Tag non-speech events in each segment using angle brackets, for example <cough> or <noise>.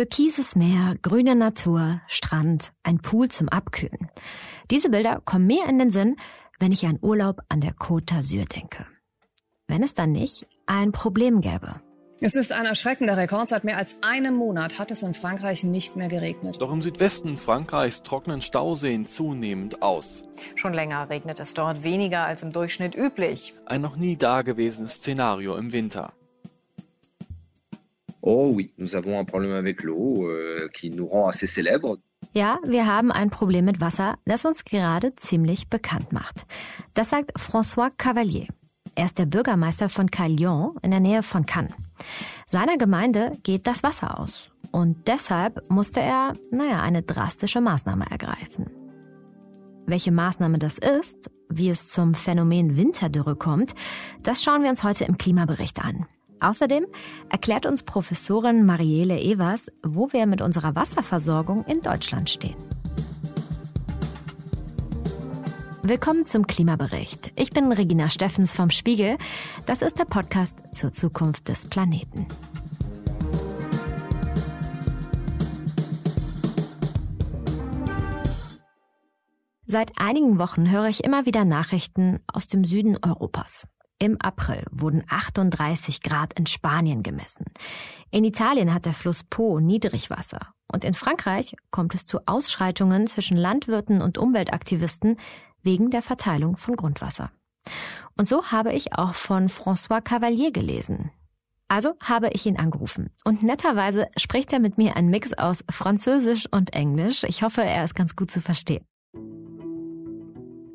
Türkises Meer, grüne Natur, Strand, ein Pool zum Abkühlen. Diese Bilder kommen mir in den Sinn, wenn ich an Urlaub an der Côte d'Azur denke. Wenn es dann nicht ein Problem gäbe. Es ist ein erschreckender Rekord. Seit mehr als einem Monat hat es in Frankreich nicht mehr geregnet. Doch im Südwesten Frankreichs trocknen Stauseen zunehmend aus. Schon länger regnet es dort weniger als im Durchschnitt üblich. Ein noch nie dagewesenes Szenario im Winter. Oh oui, nous avons un problème avec l'eau euh, qui nous rend assez célèbres. Ja, wir haben ein Problem mit Wasser, das uns gerade ziemlich bekannt macht. Das sagt François Cavalier. Er ist der Bürgermeister von Calion in der Nähe von Cannes. Seiner Gemeinde geht das Wasser aus. Und deshalb musste er, naja, eine drastische Maßnahme ergreifen. Welche Maßnahme das ist, wie es zum Phänomen Winterdürre kommt, das schauen wir uns heute im Klimabericht an. Außerdem erklärt uns Professorin Marielle Evers, wo wir mit unserer Wasserversorgung in Deutschland stehen. Willkommen zum Klimabericht. Ich bin Regina Steffens vom Spiegel. Das ist der Podcast zur Zukunft des Planeten. Seit einigen Wochen höre ich immer wieder Nachrichten aus dem Süden Europas. Im April wurden 38 Grad in Spanien gemessen. In Italien hat der Fluss Po Niedrigwasser. Und in Frankreich kommt es zu Ausschreitungen zwischen Landwirten und Umweltaktivisten, wegen der Verteilung von Grundwasser. Und so habe ich auch von François Cavalier gelesen. Also habe ich ihn angerufen. Und netterweise spricht er mit mir einen Mix aus Französisch und Englisch. Ich hoffe, er ist ganz gut zu verstehen.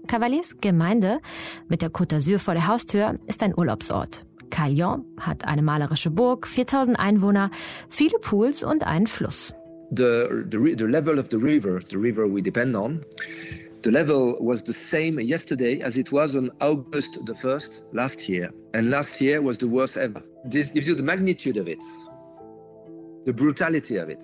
Cavaliers Gemeinde mit der Côte d'Azur vor der Haustür ist ein Urlaubsort. Calion hat eine malerische Burg, 4000 Einwohner, viele Pools und einen Fluss. The, the, the level of the river, the river we depend on, The level was the same yesterday as it was on August the 1st last year. And last year was the worst ever. This gives you the magnitude of it, the brutality of it.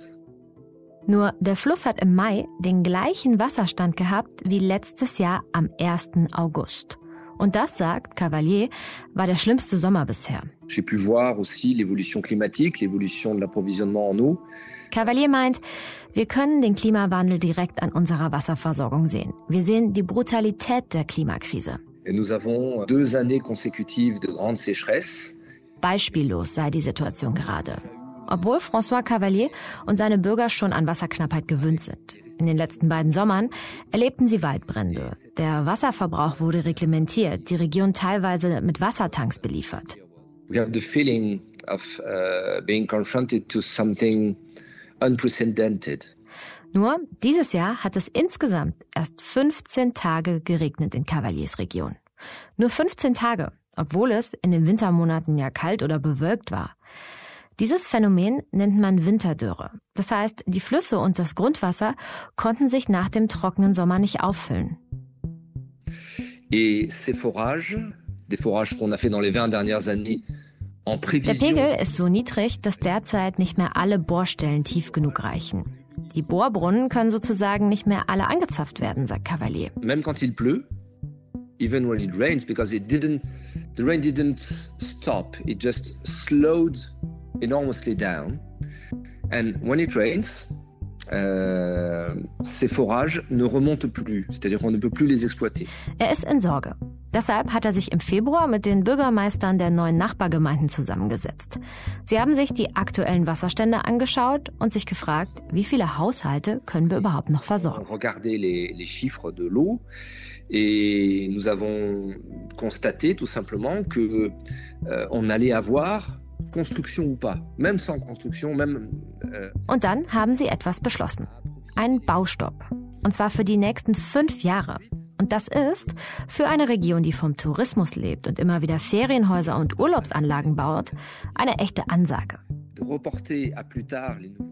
Nur der Fluss hat im Mai den gleichen Wasserstand gehabt wie letztes Jahr am 1. August. Und das, sagt Cavalier, war der schlimmste Sommer bisher. J'ai pu voir aussi l'évolution climatique, l'évolution de l'approvisionnement en eau. Cavalier meint, wir können den Klimawandel direkt an unserer Wasserversorgung sehen. Wir sehen die Brutalität der Klimakrise. Et nous avons deux années consécutives de grande sécheresse. Beispiellos sei die Situation gerade. Obwohl François Cavalier und seine Bürger schon an Wasserknappheit gewöhnt sind. In den letzten beiden Sommern erlebten sie Waldbrände. Der Wasserverbrauch wurde reglementiert, die Region teilweise mit Wassertanks beliefert. We have the feeling of uh, being confronted to something unprecedented. Nur dieses Jahr hat es insgesamt erst 15 Tage geregnet in Cavaliers Region. Nur 15 Tage, obwohl es in den Wintermonaten ja kalt oder bewölkt war. Dieses Phänomen nennt man Winterdürre. Das heißt, die Flüsse und das Grundwasser konnten sich nach dem trockenen Sommer nicht auffüllen. Et ces forages, des forages qu'on a fait dans les 20 dernières années, der Pegel ist so niedrig, dass derzeit nicht mehr alle Bohrstellen tief genug reichen. Die Bohrbrunnen können sozusagen nicht mehr alle angezapft werden, sagt Cavalier. Même quand il pleut, even when it rains, because it didn't, the rain didn't stop, it just slowed enormously down. And when it rains, euh, ces forages ne remontent plus, c'est-à-dire qu'on ne peut plus les exploiter. Er ist in Sorge. Deshalb hat er sich im Februar mit den Bürgermeistern der neuen Nachbargemeinden zusammengesetzt. Sie haben sich die aktuellen Wasserstände angeschaut und sich gefragt, wie viele Haushalte können wir überhaupt noch versorgen. Regardez les, les chiffres de l'eau et nous avons constaté tout simplement que euh, on allait avoir Construction ou pas, même sans construction, même. Äh Und dann haben sie etwas beschlossen: einen Baustopp. Und zwar für die nächsten fünf Jahre. Und das ist für eine Region, die vom Tourismus lebt und immer wieder Ferienhäuser und Urlaubsanlagen baut, eine echte Ansage.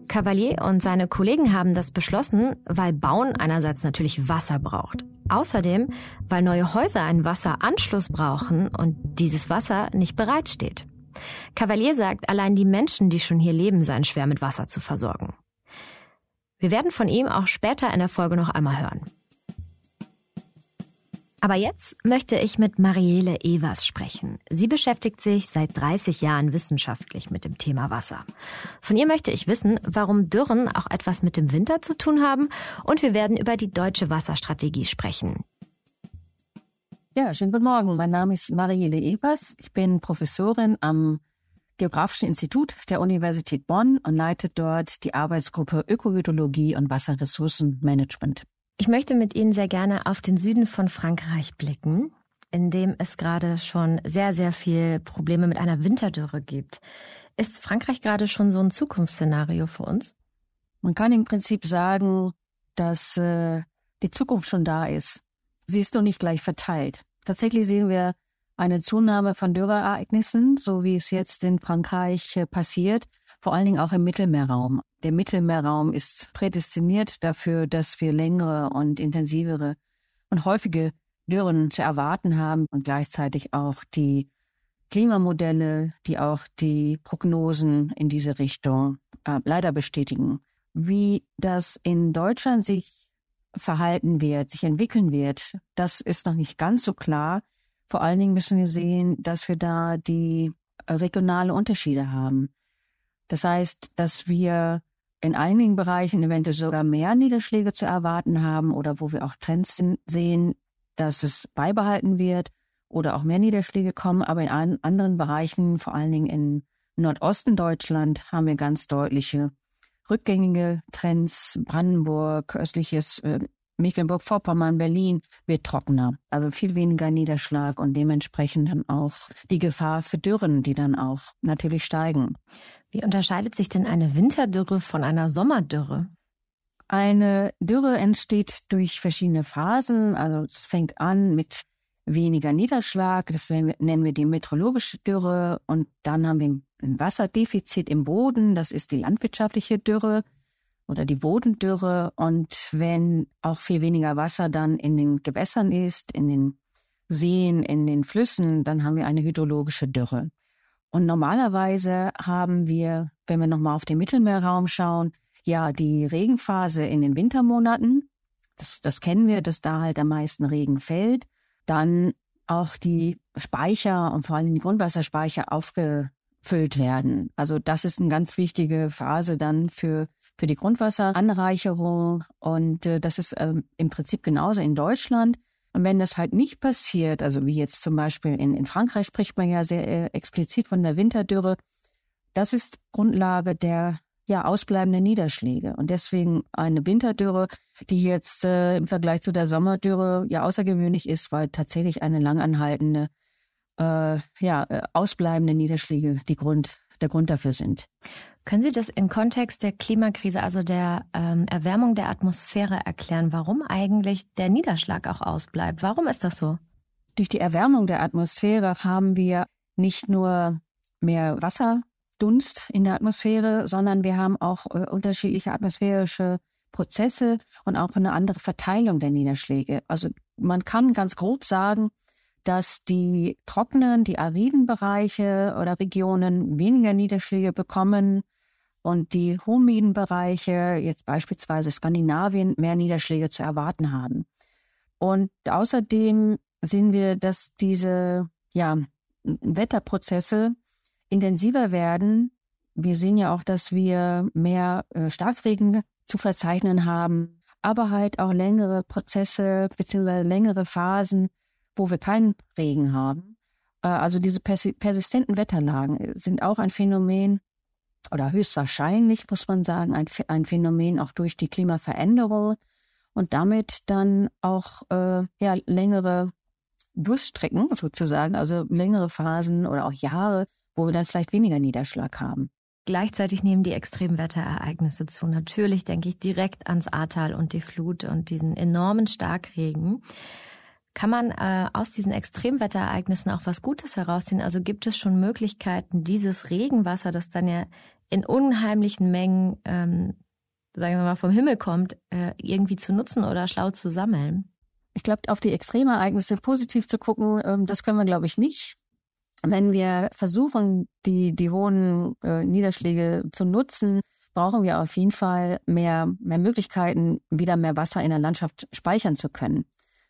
Cavalier und seine Kollegen haben das beschlossen, weil Bauen einerseits natürlich Wasser braucht. Außerdem, weil neue Häuser einen Wasseranschluss brauchen und dieses Wasser nicht bereitsteht. Cavalier sagt, allein die Menschen, die schon hier leben, seien schwer mit Wasser zu versorgen. Wir werden von ihm auch später in der Folge noch einmal hören. Aber jetzt möchte ich mit Marielle Evers sprechen. Sie beschäftigt sich seit 30 Jahren wissenschaftlich mit dem Thema Wasser. Von ihr möchte ich wissen, warum Dürren auch etwas mit dem Winter zu tun haben und wir werden über die deutsche Wasserstrategie sprechen. Ja, schönen guten Morgen. Mein Name ist Marielle Evers. Ich bin Professorin am Geografischen Institut der Universität Bonn und leite dort die Arbeitsgruppe Ökohydrologie und Wasserressourcenmanagement. Ich möchte mit Ihnen sehr gerne auf den Süden von Frankreich blicken, in dem es gerade schon sehr, sehr viel Probleme mit einer Winterdürre gibt. Ist Frankreich gerade schon so ein Zukunftsszenario für uns? Man kann im Prinzip sagen, dass äh, die Zukunft schon da ist. Sie ist noch nicht gleich verteilt. Tatsächlich sehen wir eine Zunahme von Dürreereignissen, so wie es jetzt in Frankreich äh, passiert vor allen Dingen auch im Mittelmeerraum. Der Mittelmeerraum ist prädestiniert dafür, dass wir längere und intensivere und häufige Dürren zu erwarten haben und gleichzeitig auch die Klimamodelle, die auch die Prognosen in diese Richtung äh, leider bestätigen. Wie das in Deutschland sich verhalten wird, sich entwickeln wird, das ist noch nicht ganz so klar. Vor allen Dingen müssen wir sehen, dass wir da die regionale Unterschiede haben. Das heißt, dass wir in einigen Bereichen eventuell sogar mehr Niederschläge zu erwarten haben oder wo wir auch Trends sehen, dass es beibehalten wird oder auch mehr Niederschläge kommen. Aber in anderen Bereichen, vor allen Dingen in Nordosten Deutschland, haben wir ganz deutliche rückgängige Trends. Brandenburg, östliches äh, Mecklenburg-Vorpommern, Berlin wird trockener. Also viel weniger Niederschlag und dementsprechend dann auch die Gefahr für Dürren, die dann auch natürlich steigen. Wie unterscheidet sich denn eine Winterdürre von einer Sommerdürre? Eine Dürre entsteht durch verschiedene Phasen. Also es fängt an mit weniger Niederschlag, das nennen wir die meteorologische Dürre. Und dann haben wir ein Wasserdefizit im Boden, das ist die landwirtschaftliche Dürre oder die Bodendürre. Und wenn auch viel weniger Wasser dann in den Gewässern ist, in den Seen, in den Flüssen, dann haben wir eine hydrologische Dürre. Und normalerweise haben wir, wenn wir nochmal auf den Mittelmeerraum schauen, ja die Regenphase in den Wintermonaten. Das, das kennen wir, dass da halt am meisten Regen fällt. Dann auch die Speicher und vor allem die Grundwasserspeicher aufgefüllt werden. Also das ist eine ganz wichtige Phase dann für für die Grundwasseranreicherung und äh, das ist ähm, im Prinzip genauso in Deutschland. Und wenn das halt nicht passiert, also wie jetzt zum Beispiel in, in Frankreich spricht man ja sehr äh, explizit von der Winterdürre, das ist Grundlage der ja, ausbleibenden Niederschläge. Und deswegen eine Winterdürre, die jetzt äh, im Vergleich zu der Sommerdürre ja außergewöhnlich ist, weil tatsächlich eine langanhaltende, äh, ja, äh, ausbleibende Niederschläge die Grund, der Grund dafür sind. Können Sie das im Kontext der Klimakrise, also der ähm, Erwärmung der Atmosphäre erklären, warum eigentlich der Niederschlag auch ausbleibt? Warum ist das so? Durch die Erwärmung der Atmosphäre haben wir nicht nur mehr Wasserdunst in der Atmosphäre, sondern wir haben auch äh, unterschiedliche atmosphärische Prozesse und auch eine andere Verteilung der Niederschläge. Also man kann ganz grob sagen, dass die trockenen, die ariden Bereiche oder Regionen weniger Niederschläge bekommen und die humiden Bereiche, jetzt beispielsweise Skandinavien, mehr Niederschläge zu erwarten haben. Und außerdem sehen wir, dass diese ja, Wetterprozesse intensiver werden. Wir sehen ja auch, dass wir mehr äh, Starkregen zu verzeichnen haben, aber halt auch längere Prozesse bzw. längere Phasen wo wir keinen Regen haben. Äh, also diese persistenten Wetterlagen sind auch ein Phänomen oder höchstwahrscheinlich, muss man sagen, ein, ein Phänomen auch durch die Klimaveränderung und damit dann auch äh, ja, längere Durststrecken sozusagen, also längere Phasen oder auch Jahre, wo wir dann vielleicht weniger Niederschlag haben. Gleichzeitig nehmen die Extremwetterereignisse zu. Natürlich denke ich direkt ans Ahrtal und die Flut und diesen enormen Starkregen. Kann man äh, aus diesen Extremwetterereignissen auch was Gutes herausziehen? Also gibt es schon Möglichkeiten, dieses Regenwasser, das dann ja in unheimlichen Mengen, ähm, sagen wir mal, vom Himmel kommt, äh, irgendwie zu nutzen oder schlau zu sammeln? Ich glaube, auf die Extremereignisse positiv zu gucken, ähm, das können wir, glaube ich, nicht. Wenn wir versuchen, die, die hohen äh, Niederschläge zu nutzen, brauchen wir auf jeden Fall mehr, mehr Möglichkeiten, wieder mehr Wasser in der Landschaft speichern zu können.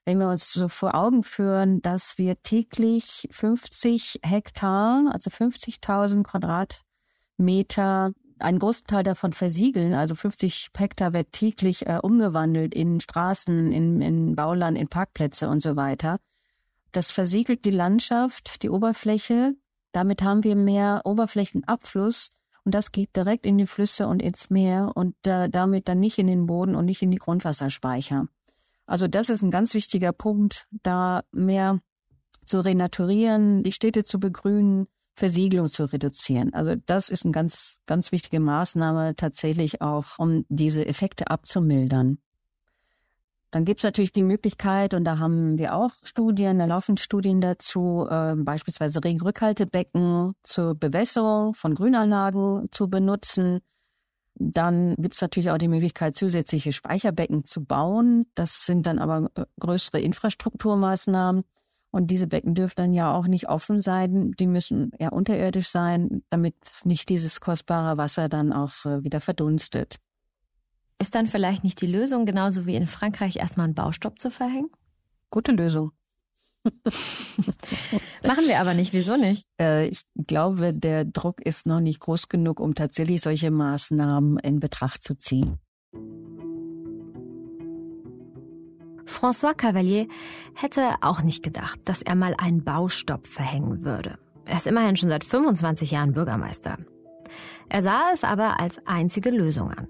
Wenn wir uns so vor Augen führen, dass wir täglich 50 Hektar, also 50.000 Quadratmeter, einen großen Teil davon versiegeln, also 50 Hektar wird täglich äh, umgewandelt in Straßen, in, in Bauland, in Parkplätze und so weiter. Das versiegelt die Landschaft, die Oberfläche. Damit haben wir mehr Oberflächenabfluss und das geht direkt in die Flüsse und ins Meer und äh, damit dann nicht in den Boden und nicht in die Grundwasserspeicher. Also das ist ein ganz wichtiger Punkt, da mehr zu renaturieren, die Städte zu begrünen, Versiegelung zu reduzieren. Also das ist eine ganz, ganz wichtige Maßnahme tatsächlich auch, um diese Effekte abzumildern. Dann gibt es natürlich die Möglichkeit, und da haben wir auch Studien, da laufen Studien dazu, äh, beispielsweise Regenrückhaltebecken zur Bewässerung von Grünanlagen zu benutzen. Dann gibt es natürlich auch die Möglichkeit, zusätzliche Speicherbecken zu bauen. Das sind dann aber äh, größere Infrastrukturmaßnahmen. Und diese Becken dürfen dann ja auch nicht offen sein. Die müssen ja unterirdisch sein, damit nicht dieses kostbare Wasser dann auch äh, wieder verdunstet. Ist dann vielleicht nicht die Lösung, genauso wie in Frankreich, erstmal einen Baustopp zu verhängen? Gute Lösung. <laughs> Machen wir aber nicht. Wieso nicht? Äh, ich glaube, der Druck ist noch nicht groß genug, um tatsächlich solche Maßnahmen in Betracht zu ziehen. François Cavalier hätte auch nicht gedacht, dass er mal einen Baustopp verhängen würde. Er ist immerhin schon seit 25 Jahren Bürgermeister. Er sah es aber als einzige Lösung an.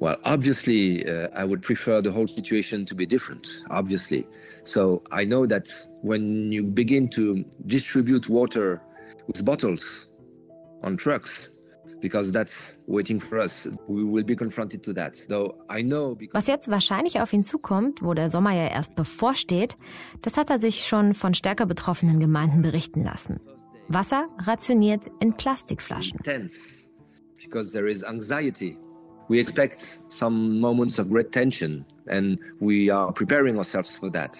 Well, obviously, uh, I would prefer the whole situation to be different, obviously. So I know that when you begin to distribute water with bottles on trucks, because that's waiting for us, we will be confronted to that. Though I know Was jetzt wahrscheinlich auf ihn zukommt, wo der Sommer ja erst bevorsteht, das hat er sich schon von stärker betroffenen Gemeinden berichten lassen. Wasser rationiert in Plastikflaschen. Tense, because there is anxiety we expect some moments of great tension and we are preparing ourselves for that.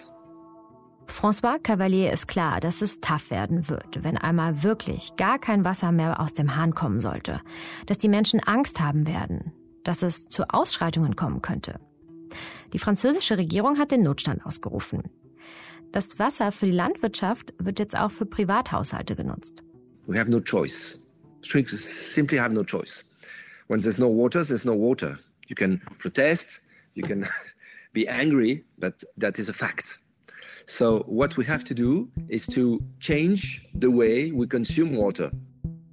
François Cavalier ist klar, dass es tough werden wird, wenn einmal wirklich gar kein Wasser mehr aus dem Hahn kommen sollte, dass die Menschen Angst haben werden, dass es zu Ausschreitungen kommen könnte. Die französische Regierung hat den Notstand ausgerufen. Das Wasser für die Landwirtschaft wird jetzt auch für Privathaushalte genutzt. We have no choice. Simply have no choice. When there's no water, there's no water. You can protest, you can <laughs> be angry, but that is a fact. So what we have to do is to change the way we consume water,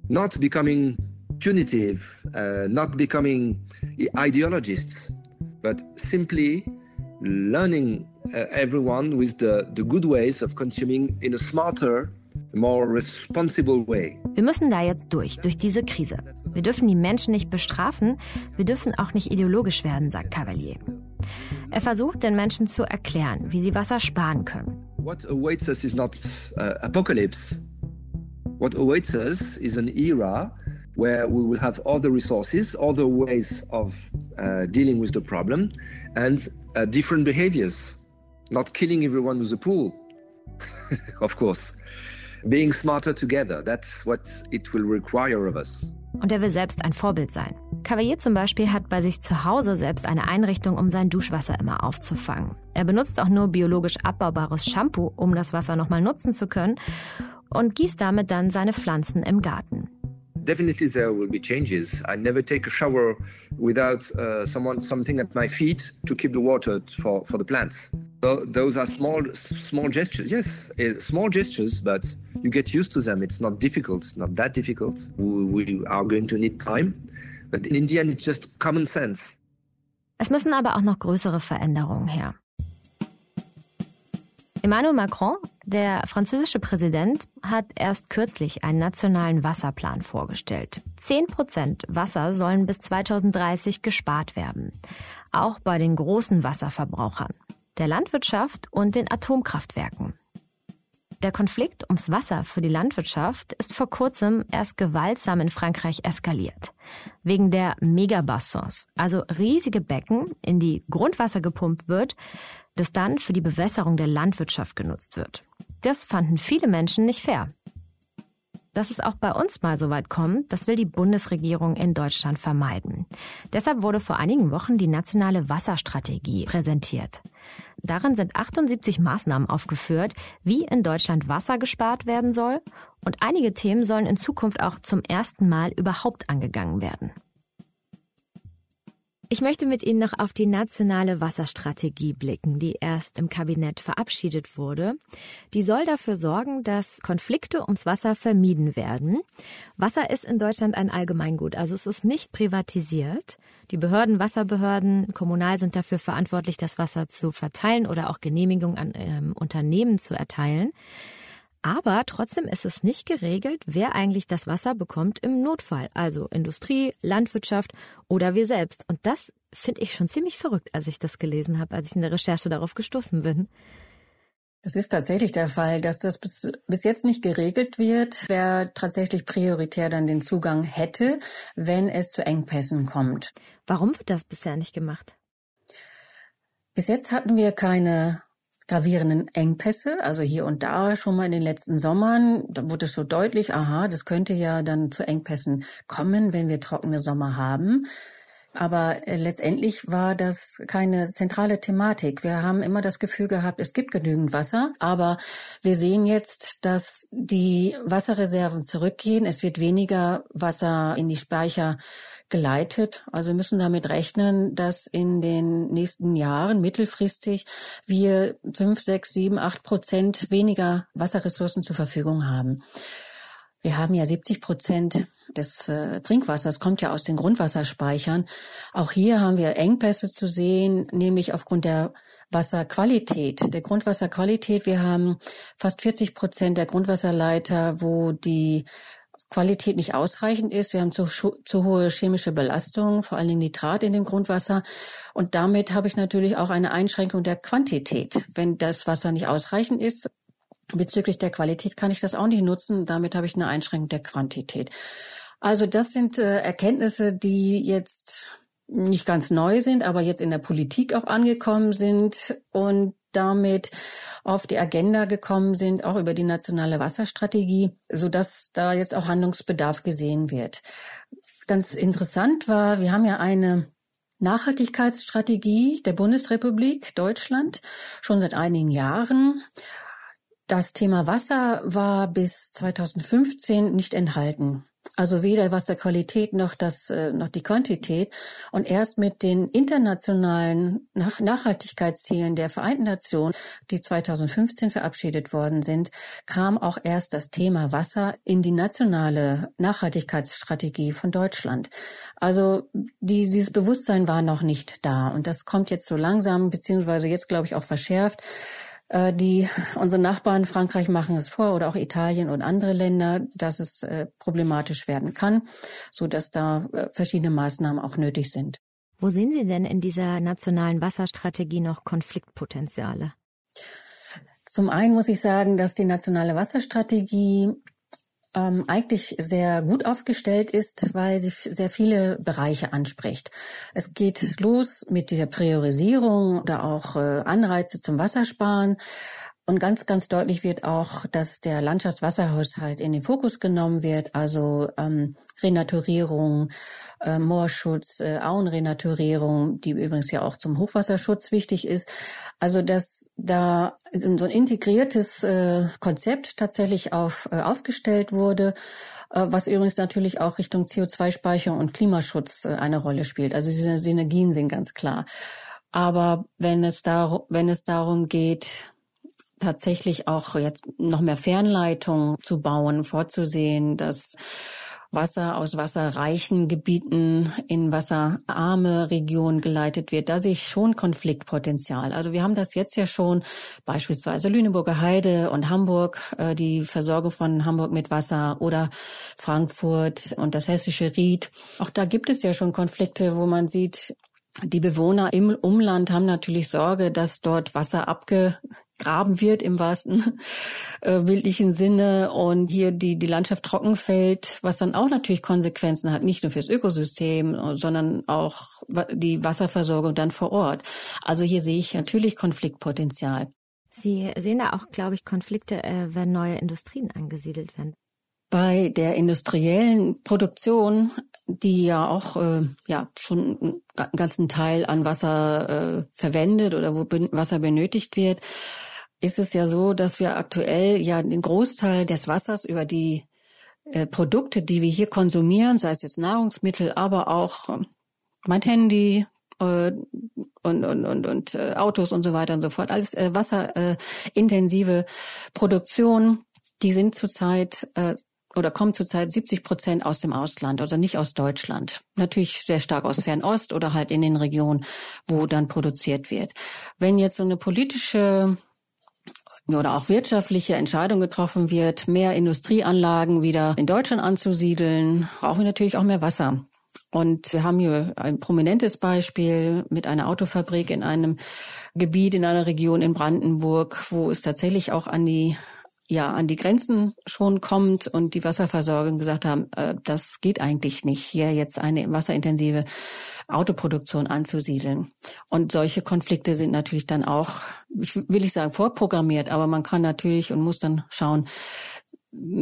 not becoming punitive, uh, not becoming ideologists, but simply learning uh, everyone with the, the good ways of consuming in a smarter more responsible way. Wir müssen da jetzt durch, durch diese Krise. Wir dürfen die Menschen nicht bestrafen, wir dürfen auch nicht ideologisch werden, sagt Cavalier. Er versucht den Menschen zu erklären, wie sie Wasser sparen können. What awaits us is not uh, apocalypse. What awaits us is an era where we will have other resources, other ways of uh, dealing with the problem, and uh, different behaviors. Not killing everyone with a pool, <laughs> of course being smarter together. That's what it will require of us. Und er will selbst ein Vorbild sein. Cavalier zum Beispiel hat bei sich zu Hause selbst eine Einrichtung, um sein Duschwasser immer aufzufangen. Er benutzt auch nur biologisch abbaubares Shampoo, um das Wasser nochmal nutzen zu können und gießt damit dann seine Pflanzen im Garten. definitely there will be changes. I never take a shower without uh, someone something at my feet to keep the water for, for the plants. Those are small small gestures. Yes, uh, small gestures, but you get used to them. It's not difficult. It's not that difficult. We, we are going to need time, but in the end, it's just common sense. Es müssen aber auch noch größere Veränderungen her. Emmanuel Macron, der französische Präsident, hat erst kürzlich einen nationalen Wasserplan vorgestellt. Zehn Prozent Wasser sollen bis 2030 gespart werden. Auch bei den großen Wasserverbrauchern, der Landwirtschaft und den Atomkraftwerken. Der Konflikt ums Wasser für die Landwirtschaft ist vor kurzem erst gewaltsam in Frankreich eskaliert. Wegen der Megabassins, also riesige Becken, in die Grundwasser gepumpt wird, das dann für die Bewässerung der Landwirtschaft genutzt wird. Das fanden viele Menschen nicht fair. Dass es auch bei uns mal so weit kommt, das will die Bundesregierung in Deutschland vermeiden. Deshalb wurde vor einigen Wochen die nationale Wasserstrategie präsentiert. Darin sind 78 Maßnahmen aufgeführt, wie in Deutschland Wasser gespart werden soll, und einige Themen sollen in Zukunft auch zum ersten Mal überhaupt angegangen werden. Ich möchte mit Ihnen noch auf die nationale Wasserstrategie blicken, die erst im Kabinett verabschiedet wurde. Die soll dafür sorgen, dass Konflikte ums Wasser vermieden werden. Wasser ist in Deutschland ein Allgemeingut, also es ist nicht privatisiert. Die Behörden, Wasserbehörden, kommunal sind dafür verantwortlich, das Wasser zu verteilen oder auch Genehmigung an ähm, Unternehmen zu erteilen. Aber trotzdem ist es nicht geregelt, wer eigentlich das Wasser bekommt im Notfall. Also Industrie, Landwirtschaft oder wir selbst. Und das finde ich schon ziemlich verrückt, als ich das gelesen habe, als ich in der Recherche darauf gestoßen bin. Das ist tatsächlich der Fall, dass das bis, bis jetzt nicht geregelt wird, wer tatsächlich prioritär dann den Zugang hätte, wenn es zu Engpässen kommt. Warum wird das bisher nicht gemacht? Bis jetzt hatten wir keine gravierenden Engpässe, also hier und da schon mal in den letzten Sommern, da wurde es so deutlich, aha, das könnte ja dann zu Engpässen kommen, wenn wir trockene Sommer haben. Aber äh, letztendlich war das keine zentrale Thematik. Wir haben immer das Gefühl gehabt, es gibt genügend Wasser, aber wir sehen jetzt, dass die Wasserreserven zurückgehen. Es wird weniger Wasser in die Speicher geleitet. Also müssen damit rechnen, dass in den nächsten Jahren mittelfristig wir fünf, sechs, sieben, acht Prozent weniger Wasserressourcen zur Verfügung haben. Wir haben ja 70 Prozent des äh, Trinkwassers kommt ja aus den Grundwasserspeichern. Auch hier haben wir Engpässe zu sehen, nämlich aufgrund der Wasserqualität, der Grundwasserqualität. Wir haben fast 40 Prozent der Grundwasserleiter, wo die Qualität nicht ausreichend ist. Wir haben zu, zu hohe chemische Belastung, vor allen Dingen Nitrat in dem Grundwasser. Und damit habe ich natürlich auch eine Einschränkung der Quantität. Wenn das Wasser nicht ausreichend ist, Bezüglich der Qualität kann ich das auch nicht nutzen. Damit habe ich eine Einschränkung der Quantität. Also das sind äh, Erkenntnisse, die jetzt nicht ganz neu sind, aber jetzt in der Politik auch angekommen sind und damit auf die Agenda gekommen sind, auch über die nationale Wasserstrategie, so dass da jetzt auch Handlungsbedarf gesehen wird. Ganz interessant war, wir haben ja eine Nachhaltigkeitsstrategie der Bundesrepublik Deutschland schon seit einigen Jahren. Das Thema Wasser war bis 2015 nicht enthalten. Also weder Wasserqualität noch das äh, noch die Quantität und erst mit den internationalen Nach Nachhaltigkeitszielen der Vereinten Nationen, die 2015 verabschiedet worden sind, kam auch erst das Thema Wasser in die nationale Nachhaltigkeitsstrategie von Deutschland. Also die, dieses Bewusstsein war noch nicht da und das kommt jetzt so langsam beziehungsweise jetzt glaube ich auch verschärft äh, die unsere Nachbarn Frankreich machen es vor oder auch Italien und andere Länder, dass es äh, problematisch werden kann, so dass da äh, verschiedene Maßnahmen auch nötig sind. Wo sehen Sie denn in dieser nationalen Wasserstrategie noch Konfliktpotenziale? Zum einen muss ich sagen, dass die nationale Wasserstrategie ähm, eigentlich sehr gut aufgestellt ist, weil sie sehr viele Bereiche anspricht. Es geht los mit dieser Priorisierung oder auch äh, Anreize zum Wassersparen. Und ganz, ganz deutlich wird auch, dass der Landschaftswasserhaushalt in den Fokus genommen wird, also ähm, Renaturierung, äh, Moorschutz, äh, Auenrenaturierung, die übrigens ja auch zum Hochwasserschutz wichtig ist. Also dass da so ein integriertes äh, Konzept tatsächlich auf, äh, aufgestellt wurde, äh, was übrigens natürlich auch Richtung CO2-Speicherung und Klimaschutz äh, eine Rolle spielt. Also diese Synergien sind ganz klar. Aber wenn es, dar wenn es darum geht, tatsächlich auch jetzt noch mehr Fernleitungen zu bauen, vorzusehen, dass Wasser aus wasserreichen Gebieten in wasserarme Regionen geleitet wird. Da sehe ich schon Konfliktpotenzial. Also wir haben das jetzt ja schon beispielsweise Lüneburger Heide und Hamburg, äh, die Versorgung von Hamburg mit Wasser oder Frankfurt und das hessische Ried. Auch da gibt es ja schon Konflikte, wo man sieht, die Bewohner im Umland haben natürlich Sorge, dass dort Wasser abgegraben wird im wahrsten äh, bildlichen Sinne und hier die, die Landschaft trocken fällt, was dann auch natürlich Konsequenzen hat, nicht nur fürs Ökosystem, sondern auch die Wasserversorgung dann vor Ort. Also hier sehe ich natürlich Konfliktpotenzial. Sie sehen da auch, glaube ich, Konflikte, äh, wenn neue Industrien angesiedelt werden. Bei der industriellen Produktion, die ja auch äh, ja schon einen ganzen Teil an Wasser äh, verwendet oder wo Wasser benötigt wird, ist es ja so, dass wir aktuell ja den Großteil des Wassers über die äh, Produkte, die wir hier konsumieren, sei es jetzt Nahrungsmittel, aber auch äh, mein Handy, äh, und, und, und, und äh, Autos und so weiter und so fort. Alles wasserintensive Produktion, die sind zurzeit oder kommen zurzeit 70 Prozent aus dem Ausland, also nicht aus Deutschland. Natürlich sehr stark aus Fernost oder halt in den Regionen, wo dann produziert wird. Wenn jetzt so eine politische oder auch wirtschaftliche Entscheidung getroffen wird, mehr Industrieanlagen wieder in Deutschland anzusiedeln, brauchen wir natürlich auch mehr Wasser. Und wir haben hier ein prominentes Beispiel mit einer Autofabrik in einem Gebiet, in einer Region in Brandenburg, wo es tatsächlich auch an die ja an die Grenzen schon kommt und die Wasserversorgung gesagt haben, äh, das geht eigentlich nicht, hier jetzt eine wasserintensive Autoproduktion anzusiedeln. Und solche Konflikte sind natürlich dann auch, will ich sagen, vorprogrammiert, aber man kann natürlich und muss dann schauen,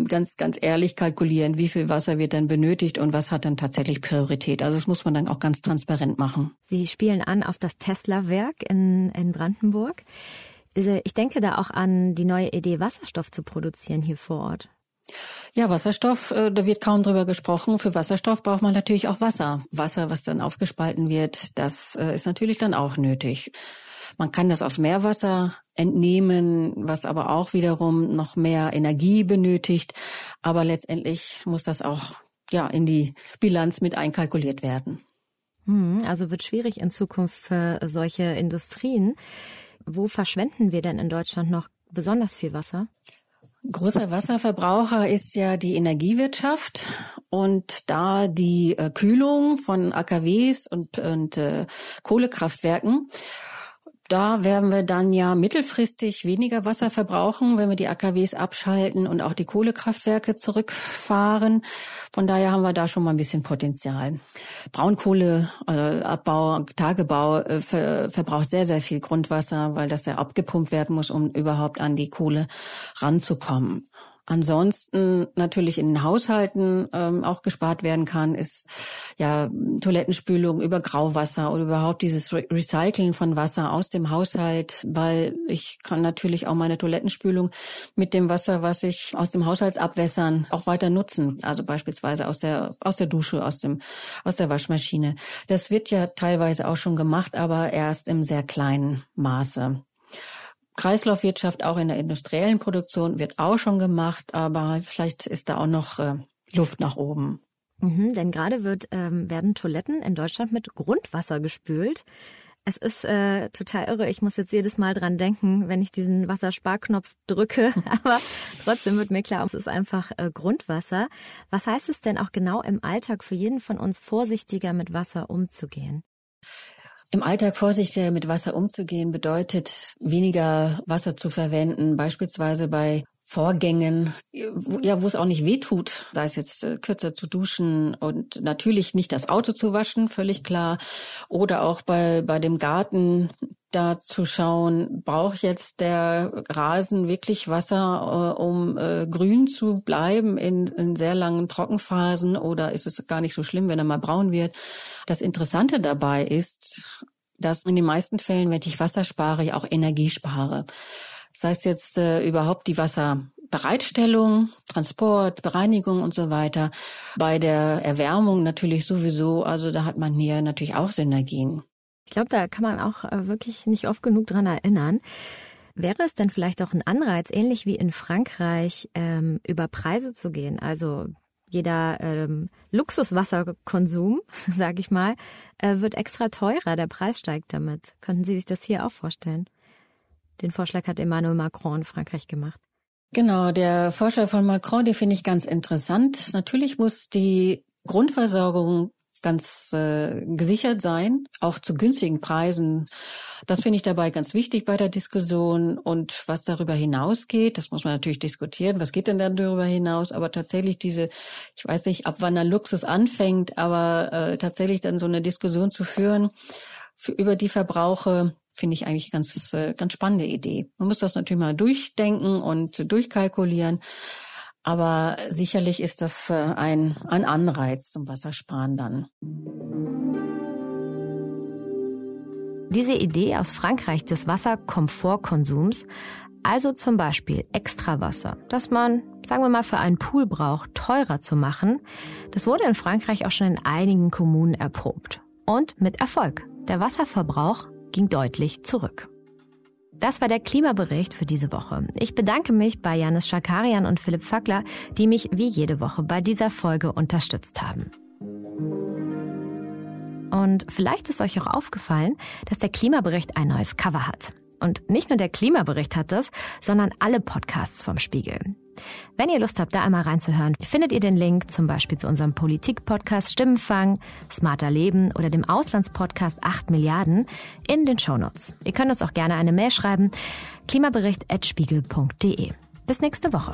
ganz, ganz ehrlich kalkulieren, wie viel Wasser wird dann benötigt und was hat dann tatsächlich Priorität. Also das muss man dann auch ganz transparent machen. Sie spielen an auf das Tesla-Werk in, in Brandenburg. Ich denke da auch an die neue Idee, Wasserstoff zu produzieren hier vor Ort. Ja, Wasserstoff, äh, da wird kaum drüber gesprochen. Für Wasserstoff braucht man natürlich auch Wasser. Wasser, was dann aufgespalten wird, das äh, ist natürlich dann auch nötig. Man kann das aus Meerwasser entnehmen, was aber auch wiederum noch mehr Energie benötigt. Aber letztendlich muss das auch ja in die Bilanz mit einkalkuliert werden. Hm, also wird schwierig in Zukunft für solche Industrien. Wo verschwenden wir denn in Deutschland noch besonders viel Wasser? Großer Wasserverbraucher ist ja die Energiewirtschaft und da die äh, Kühlung von AKWs und, und äh, Kohlekraftwerken da werden wir dann ja mittelfristig weniger Wasser verbrauchen, wenn wir die AKWs abschalten und auch die Kohlekraftwerke zurückfahren. Von daher haben wir da schon mal ein bisschen Potenzial. Braunkohleabbau, äh, Tagebau äh, ver, verbraucht sehr, sehr viel Grundwasser, weil das ja abgepumpt werden muss, um überhaupt an die Kohle ranzukommen. Ansonsten natürlich in den Haushalten ähm, auch gespart werden kann, ist ja Toilettenspülung über Grauwasser oder überhaupt dieses Re Recyceln von Wasser aus dem Haushalt, weil ich kann natürlich auch meine Toilettenspülung mit dem Wasser, was ich aus dem Haushaltsabwässern auch weiter nutzen. Also beispielsweise aus der aus der Dusche, aus dem aus der Waschmaschine. Das wird ja teilweise auch schon gemacht, aber erst im sehr kleinen Maße. Kreislaufwirtschaft auch in der industriellen Produktion wird auch schon gemacht, aber vielleicht ist da auch noch äh, Luft nach oben. Mhm, denn gerade wird, ähm, werden Toiletten in Deutschland mit Grundwasser gespült. Es ist äh, total irre. Ich muss jetzt jedes Mal dran denken, wenn ich diesen Wassersparknopf drücke. <laughs> Aber trotzdem wird mir klar, es ist einfach äh, Grundwasser. Was heißt es denn auch genau im Alltag für jeden von uns, vorsichtiger mit Wasser umzugehen? Im Alltag vorsichtiger mit Wasser umzugehen bedeutet, weniger Wasser zu verwenden, beispielsweise bei Vorgängen, ja, wo es auch nicht weh tut, sei es jetzt äh, kürzer zu duschen und natürlich nicht das Auto zu waschen, völlig klar, oder auch bei bei dem Garten da zu schauen, braucht jetzt der Rasen wirklich Wasser, äh, um äh, grün zu bleiben in, in sehr langen Trockenphasen oder ist es gar nicht so schlimm, wenn er mal braun wird? Das Interessante dabei ist, dass in den meisten Fällen, wenn ich Wasser spare, ich auch Energie spare. Das heißt jetzt äh, überhaupt die Wasserbereitstellung, Transport, Bereinigung und so weiter. Bei der Erwärmung natürlich sowieso, also da hat man hier natürlich auch Synergien. Ich glaube, da kann man auch äh, wirklich nicht oft genug dran erinnern. Wäre es denn vielleicht auch ein Anreiz, ähnlich wie in Frankreich, ähm, über Preise zu gehen? Also jeder ähm, Luxuswasserkonsum, <laughs> sage ich mal, äh, wird extra teurer. Der Preis steigt damit. Könnten Sie sich das hier auch vorstellen? Den Vorschlag hat Emmanuel Macron in Frankreich gemacht. Genau, der Vorschlag von Macron, den finde ich ganz interessant. Natürlich muss die Grundversorgung ganz äh, gesichert sein, auch zu günstigen Preisen. Das finde ich dabei ganz wichtig bei der Diskussion. Und was darüber hinausgeht, das muss man natürlich diskutieren. Was geht denn dann darüber hinaus? Aber tatsächlich diese, ich weiß nicht, ab wann der Luxus anfängt, aber äh, tatsächlich dann so eine Diskussion zu führen für, über die Verbrauche, finde ich eigentlich ganz, äh, ganz spannende Idee. Man muss das natürlich mal durchdenken und durchkalkulieren. Aber sicherlich ist das äh, ein, ein Anreiz zum Wassersparen dann. Diese Idee aus Frankreich des Wasserkomfortkonsums, also zum Beispiel Extrawasser, das man, sagen wir mal, für einen Pool braucht, teurer zu machen, das wurde in Frankreich auch schon in einigen Kommunen erprobt. Und mit Erfolg. Der Wasserverbrauch ging deutlich zurück. Das war der Klimabericht für diese Woche. Ich bedanke mich bei Janis Schakarian und Philipp Fackler, die mich wie jede Woche bei dieser Folge unterstützt haben. Und vielleicht ist euch auch aufgefallen, dass der Klimabericht ein neues Cover hat. Und nicht nur der Klimabericht hat das, sondern alle Podcasts vom Spiegel. Wenn ihr Lust habt, da einmal reinzuhören, findet ihr den Link zum Beispiel zu unserem Politik-Podcast Stimmenfang, Smarter Leben oder dem Auslandspodcast 8 Milliarden in den Shownotes. Ihr könnt uns auch gerne eine Mail schreiben, klimabericht.spiegel.de. Bis nächste Woche.